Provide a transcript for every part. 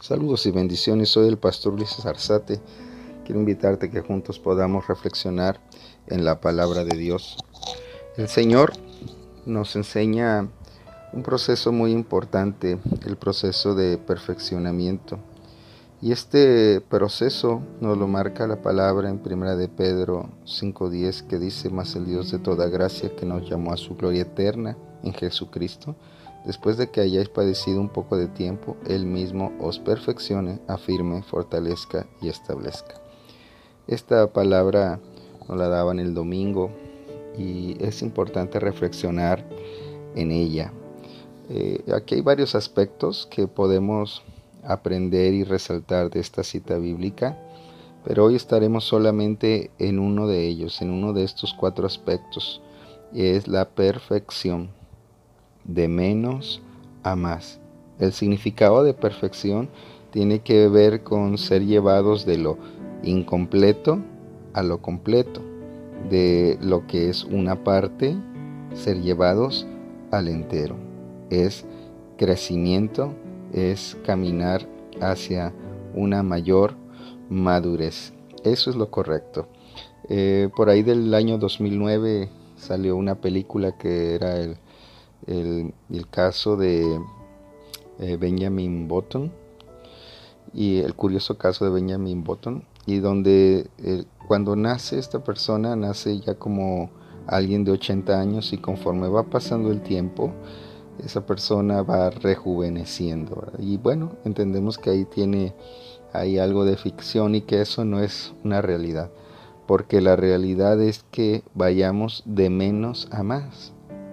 Saludos y bendiciones, soy el pastor Luis Arzate. Quiero invitarte a que juntos podamos reflexionar en la palabra de Dios. El Señor nos enseña un proceso muy importante, el proceso de perfeccionamiento. Y este proceso nos lo marca la palabra en 1 de Pedro 5.10 que dice, más el Dios de toda gracia que nos llamó a su gloria eterna en Jesucristo Después de que hayáis padecido un poco de tiempo, Él mismo os perfeccione, afirme, fortalezca y establezca. Esta palabra nos la daban el domingo y es importante reflexionar en ella. Eh, aquí hay varios aspectos que podemos aprender y resaltar de esta cita bíblica, pero hoy estaremos solamente en uno de ellos, en uno de estos cuatro aspectos, y es la perfección de menos a más. El significado de perfección tiene que ver con ser llevados de lo incompleto a lo completo, de lo que es una parte, ser llevados al entero. Es crecimiento, es caminar hacia una mayor madurez. Eso es lo correcto. Eh, por ahí del año 2009 salió una película que era el el, caso de eh, Benjamin Button y el curioso caso de Benjamin Button y donde eh, cuando nace esta persona nace ya como alguien de 80 años y conforme va pasando el tiempo esa persona va rejuveneciendo y bueno entendemos que ahí tiene hay algo de ficción y que eso no es una realidad porque la realidad es que vayamos de menos a más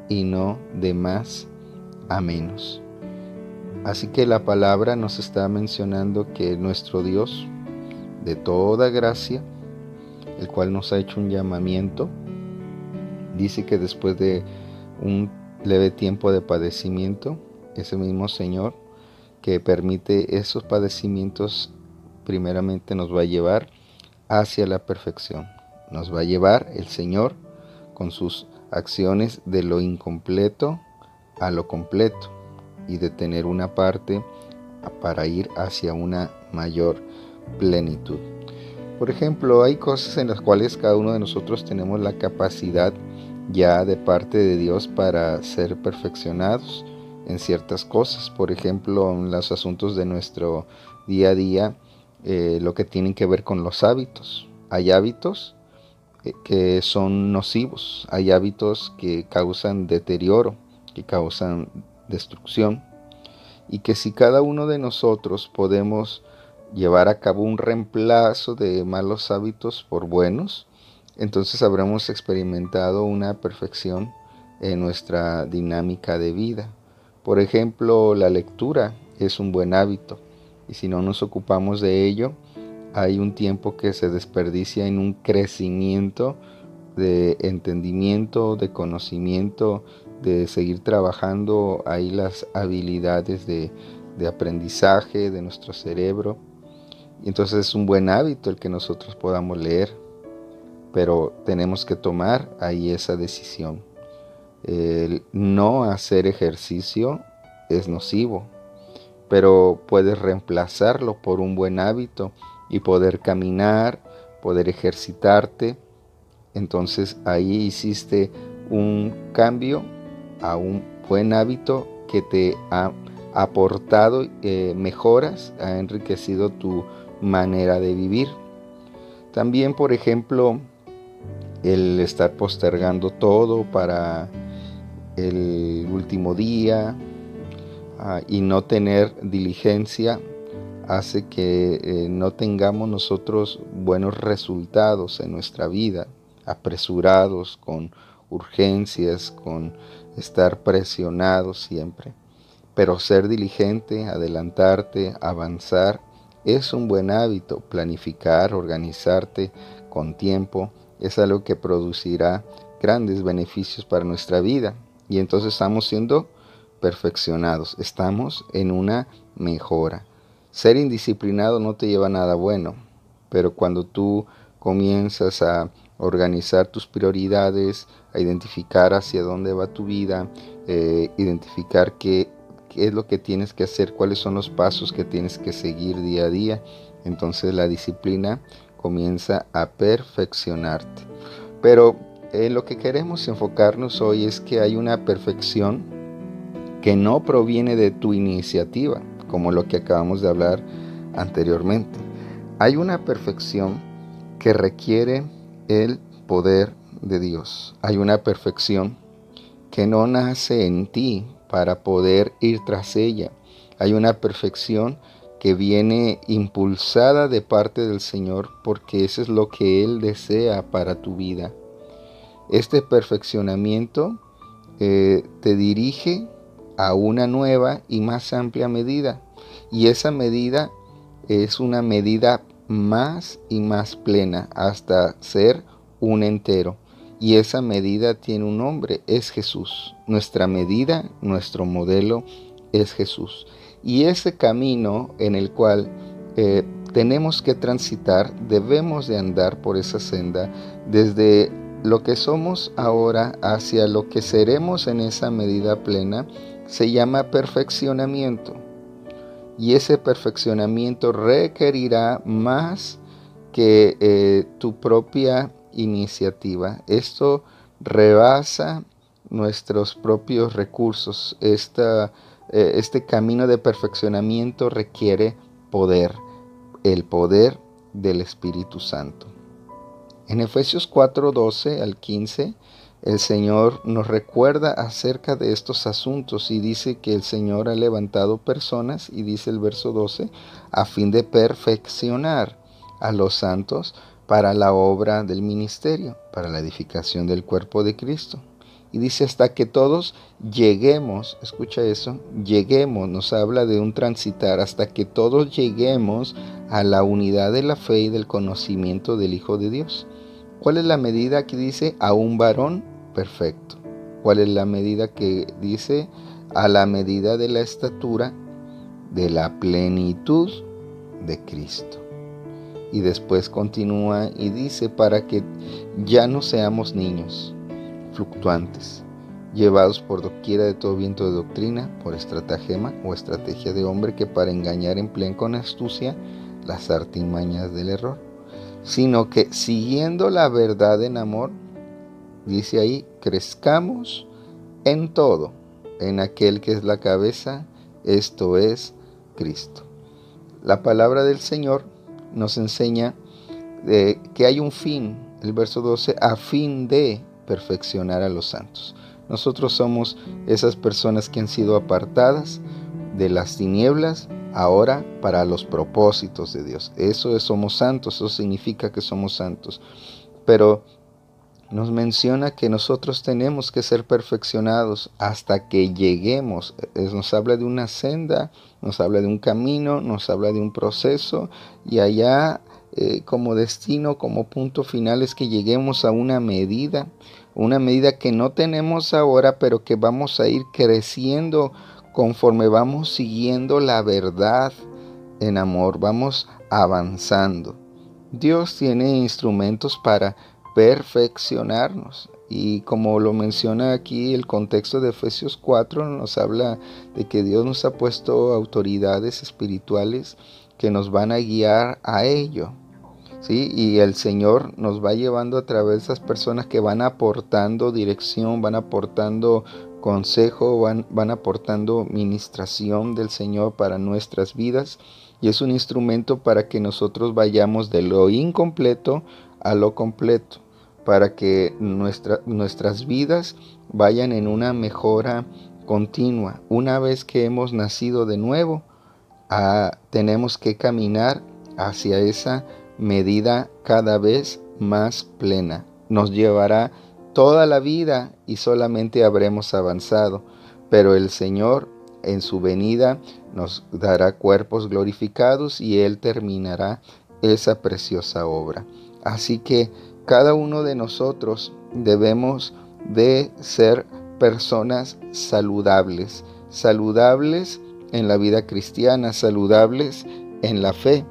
y no de más a menos. Así que la palabra nos está mencionando que nuestro Dios, de toda gracia, el cual nos ha hecho un llamamiento, dice que después de un leve tiempo de padecimiento, ese mismo Señor que permite esos padecimientos, primeramente nos va a llevar hacia la perfección. Nos va a llevar el Señor con sus acciones de lo incompleto a lo completo y de tener una parte para ir hacia una mayor plenitud. Por ejemplo, hay cosas en las cuales cada uno de nosotros tenemos la capacidad ya de parte de Dios para ser perfeccionados en ciertas cosas. Por ejemplo, en los asuntos de nuestro día a día, eh, lo que tienen que ver con los hábitos. Hay hábitos que son nocivos. Hay hábitos que causan deterioro, que causan destrucción. Y que si cada uno de nosotros podemos llevar a cabo un reemplazo de malos hábitos por buenos, entonces habremos experimentado una perfección en nuestra dinámica de vida. Por ejemplo, la lectura es un buen hábito y si no nos ocupamos de ello, hay un tiempo que se desperdicia en un crecimiento de entendimiento, de conocimiento, de seguir trabajando ahí las habilidades de, aprendizaje de nuestro cerebro. Entonces es un buen hábito el que nosotros podamos leer, pero tenemos que tomar ahí esa decisión. El no hacer ejercicio es nocivo, pero puedes reemplazarlo por un buen hábito y poder caminar, poder ejercitarte. Entonces ahí hiciste un cambio a un buen hábito que te ha aportado eh, mejoras, ha enriquecido tu manera de vivir. También, por ejemplo, el estar postergando todo para el último día ah, y no tener diligencia hace que eh, no tengamos nosotros buenos resultados en nuestra vida, apresurados, con urgencias, con estar presionados siempre. Pero ser diligente, adelantarte, avanzar, es un buen hábito. Planificar, organizarte con tiempo, es algo que producirá grandes beneficios para nuestra vida. Y entonces estamos siendo perfeccionados, estamos en una mejora. Ser indisciplinado no te lleva a nada bueno, pero cuando tú comienzas a organizar tus prioridades, a identificar hacia dónde va tu vida, eh, identificar qué qué es lo que tienes que hacer, cuáles son los pasos que tienes que seguir día a día. Entonces la disciplina comienza a perfeccionarte. Pero en lo que queremos enfocarnos hoy es que hay una perfección que no proviene de tu iniciativa, como lo que acabamos de hablar anteriormente. Hay una perfección que requiere el poder de Dios. Hay una perfección que no nace en ti para poder ir tras ella. Hay una perfección que viene impulsada de parte del Señor porque eso es lo que Él desea para tu vida. Este perfeccionamiento eh, te dirige a una nueva y más amplia medida y esa medida es una medida más y más plena hasta ser un entero. Y esa medida tiene un nombre, es Jesús. Nuestra medida, nuestro modelo es Jesús. Y ese camino en el cual eh, tenemos que transitar, debemos de andar por esa senda desde lo que somos ahora hacia lo que seremos en esa medida plena, se llama perfeccionamiento. Y ese perfeccionamiento requerirá más que eh, tu propia iniciativa. Esto rebasa nuestros propios recursos. Esta, eh, este camino de perfeccionamiento requiere poder, el poder del Espíritu Santo. En Efesios 4, 12 al 15, el Señor nos recuerda acerca de estos asuntos y dice que el Señor ha levantado personas, y dice el verso 12, a fin de perfeccionar a los santos para la obra del ministerio, para la edificación del cuerpo de Cristo. Y dice hasta que todos lleguemos, escucha eso, lleguemos, nos habla de un transitar, hasta que todos lleguemos a la unidad de la fe y del conocimiento del Hijo de Dios. ¿Cuál es la medida que dice a un varón perfecto? ¿Cuál es la medida que dice a la medida de la estatura de la plenitud de Cristo? y después continúa y dice para que ya no seamos niños fluctuantes, llevados por doquiera de todo viento de doctrina, por estratagema o estrategia de hombre que para engañar emplean con astucia las artimañas del error, sino que siguiendo la verdad en amor, dice ahí, crezcamos en todo, en aquel que es la cabeza, esto es Cristo. La palabra del Señor nos enseña de que hay un fin, el verso 12, a fin de perfeccionar a los santos. Nosotros somos esas personas que han sido apartadas de las tinieblas ahora para los propósitos de Dios. Eso es somos santos, eso significa que somos santos. Pero nos menciona que nosotros tenemos que ser perfeccionados hasta que lleguemos. Nos habla de una senda, nos habla de un camino, nos habla de un proceso y allá eh, como destino, como punto final es que lleguemos a una medida, una medida que no tenemos ahora, pero que vamos a ir creciendo conforme vamos siguiendo la verdad en amor, vamos avanzando. Dios tiene instrumentos para perfeccionarnos. Y como lo menciona aquí el contexto de Efesios 4, nos habla de que Dios nos ha puesto autoridades espirituales que nos van a guiar a ello. Y el Señor nos va llevando a través de esas personas que van aportando dirección, van aportando consejo, van, van aportando ministración del Señor para nuestras vidas. Y es un instrumento para que nosotros vayamos de lo incompleto a lo completo para que nuestras vidas vayan en una mejora continua. Una vez que hemos nacido de nuevo, ah, tenemos que caminar hacia esa medida cada vez más plena. Nos llevará toda la vida y solamente habremos avanzado, pero el Señor en su venida nos dará cuerpos glorificados y Él terminará esa preciosa obra. Así que cada uno de nosotros debemos de ser personas saludables, saludables en la vida cristiana, saludables en la fe.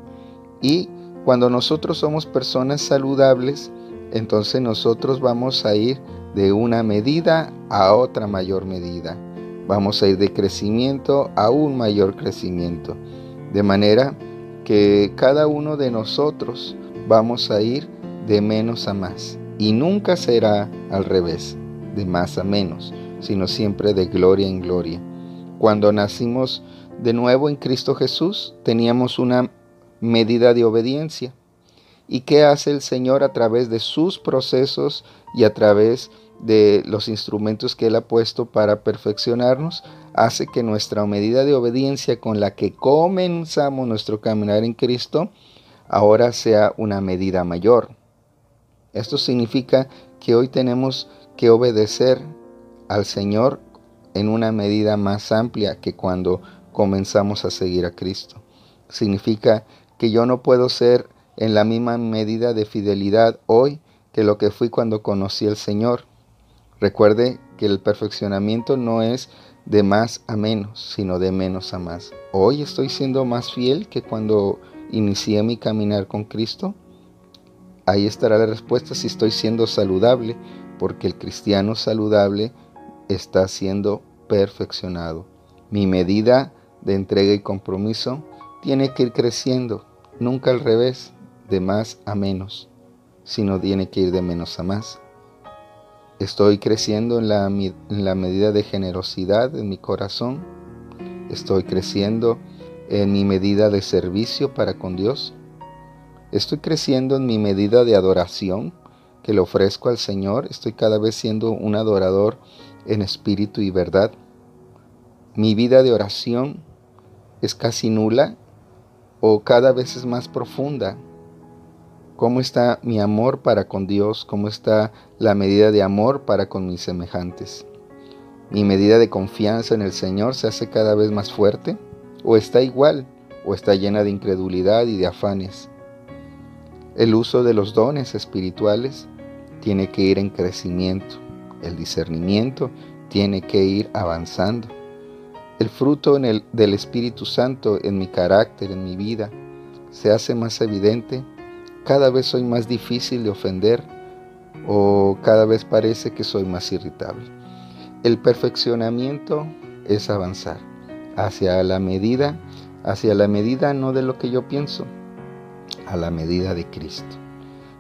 Y cuando nosotros somos personas saludables, entonces nosotros vamos a ir de una medida a otra mayor medida. vamos a ir de crecimiento a un mayor crecimiento. De manera que cada uno de nosotros vamos a ir de menos a más. Y nunca será al revés, de más a menos, sino siempre de gloria en gloria. Cuando nacimos de nuevo en Cristo Jesús, teníamos una medida de obediencia. ¿Y qué hace el Señor a través de sus procesos y a través de los instrumentos que Él ha puesto para perfeccionarnos? Hace que nuestra medida de obediencia con la que comenzamos nuestro caminar en Cristo ahora sea una medida mayor. Esto significa que hoy tenemos que obedecer al Señor en una medida más amplia que cuando comenzamos a seguir a Cristo. Significa que yo no puedo ser en la misma medida de fidelidad hoy que lo que fui cuando conocí al Señor. Recuerde que el perfeccionamiento no es de más a menos, sino de menos a más. Hoy estoy siendo más fiel que cuando inicié mi caminar con Cristo. Ahí estará la respuesta si estoy siendo saludable, porque el cristiano saludable está siendo perfeccionado. Mi medida de entrega y compromiso tiene que ir creciendo, nunca al revés, de más a menos, sino tiene que ir de menos a más. Estoy creciendo en la, medida de generosidad en mi corazón. Estoy creciendo en mi medida de servicio para con Dios. Estoy creciendo en mi medida de adoración que le ofrezco al Señor. Estoy cada vez siendo un adorador en espíritu y verdad. Mi vida de oración es casi nula o cada vez es más profunda. ¿Cómo está mi amor para con Dios? ¿Cómo está la medida de amor para con mis semejantes? ¿Mi medida de confianza en el Señor se hace cada vez más fuerte? ¿O está igual? ¿O está llena de incredulidad y de afanes? El uso de los dones espirituales tiene que ir en crecimiento. El discernimiento tiene que ir avanzando. El fruto del Espíritu Santo en mi carácter, en mi vida, se hace más evidente. Cada vez soy más difícil de ofender o cada vez parece que soy más irritable. El perfeccionamiento es avanzar hacia la medida, hacia la medida no de lo que yo pienso, a la medida de Cristo.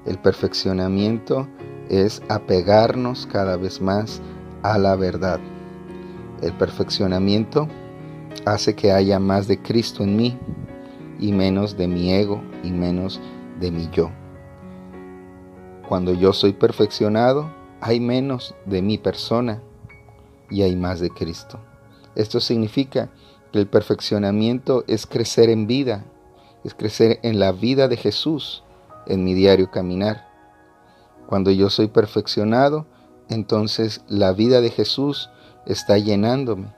El perfeccionamiento es apegarnos cada vez más a la verdad. El perfeccionamiento hace que haya más de Cristo en mí y menos de mi ego y menos de mi yo. Cuando yo soy perfeccionado, hay menos de mi persona y hay más de Cristo. Esto significa que el perfeccionamiento es crecer en vida, es crecer en la vida de Jesús en mi diario caminar. Cuando yo soy perfeccionado, entonces la vida de Jesús está llenándome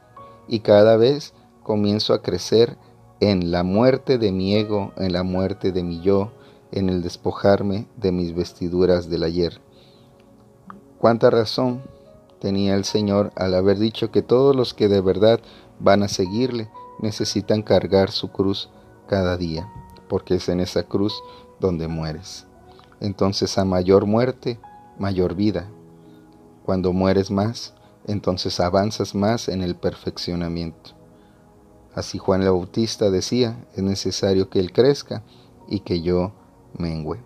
y cada vez comienzo a crecer en la muerte de mi ego, en la muerte de mi yo, en el despojarme de mis vestiduras del ayer. Cuánta razón tenía el Señor al haber dicho que todos los que de verdad van a seguirle necesitan cargar su cruz cada día, porque es en esa cruz donde mueres. Entonces a mayor muerte, mayor vida. Cuando mueres más, entonces avanzas más en el perfeccionamiento. Así Juan el Bautista decía, es necesario que Él crezca y que yo mengüe.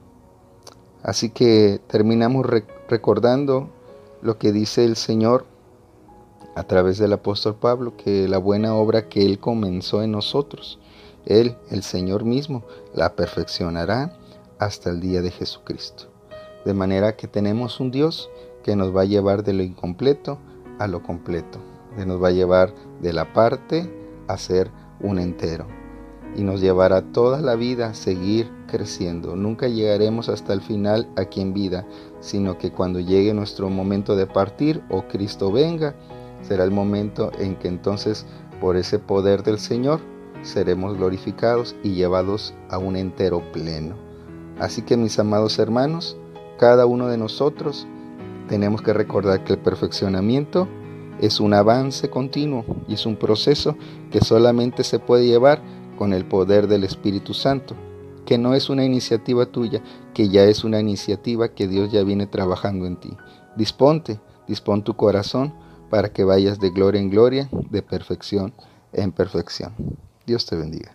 Así que terminamos recordando lo que dice el Señor a través del apóstol Pablo, que la buena obra que Él comenzó en nosotros, Él, el Señor mismo, la perfeccionará hasta el día de Jesucristo. De manera que tenemos un Dios que nos va a llevar de lo incompleto a lo completo, que nos va a llevar de la parte a ser un entero y nos llevará toda la vida a seguir creciendo. Nunca llegaremos hasta el final aquí en vida, sino que cuando llegue nuestro momento de partir o Cristo venga, será el momento en que entonces por ese poder del Señor seremos glorificados y llevados a un entero pleno. Así que mis amados hermanos, cada uno de nosotros tenemos que recordar que el perfeccionamiento es un avance continuo y es un proceso que solamente se puede llevar con el poder del Espíritu Santo, que no es una iniciativa tuya, que ya es una iniciativa que Dios ya viene trabajando en ti. Disponte, dispón tu corazón, para que vayas de gloria en gloria, de perfección en perfección. Dios te bendiga.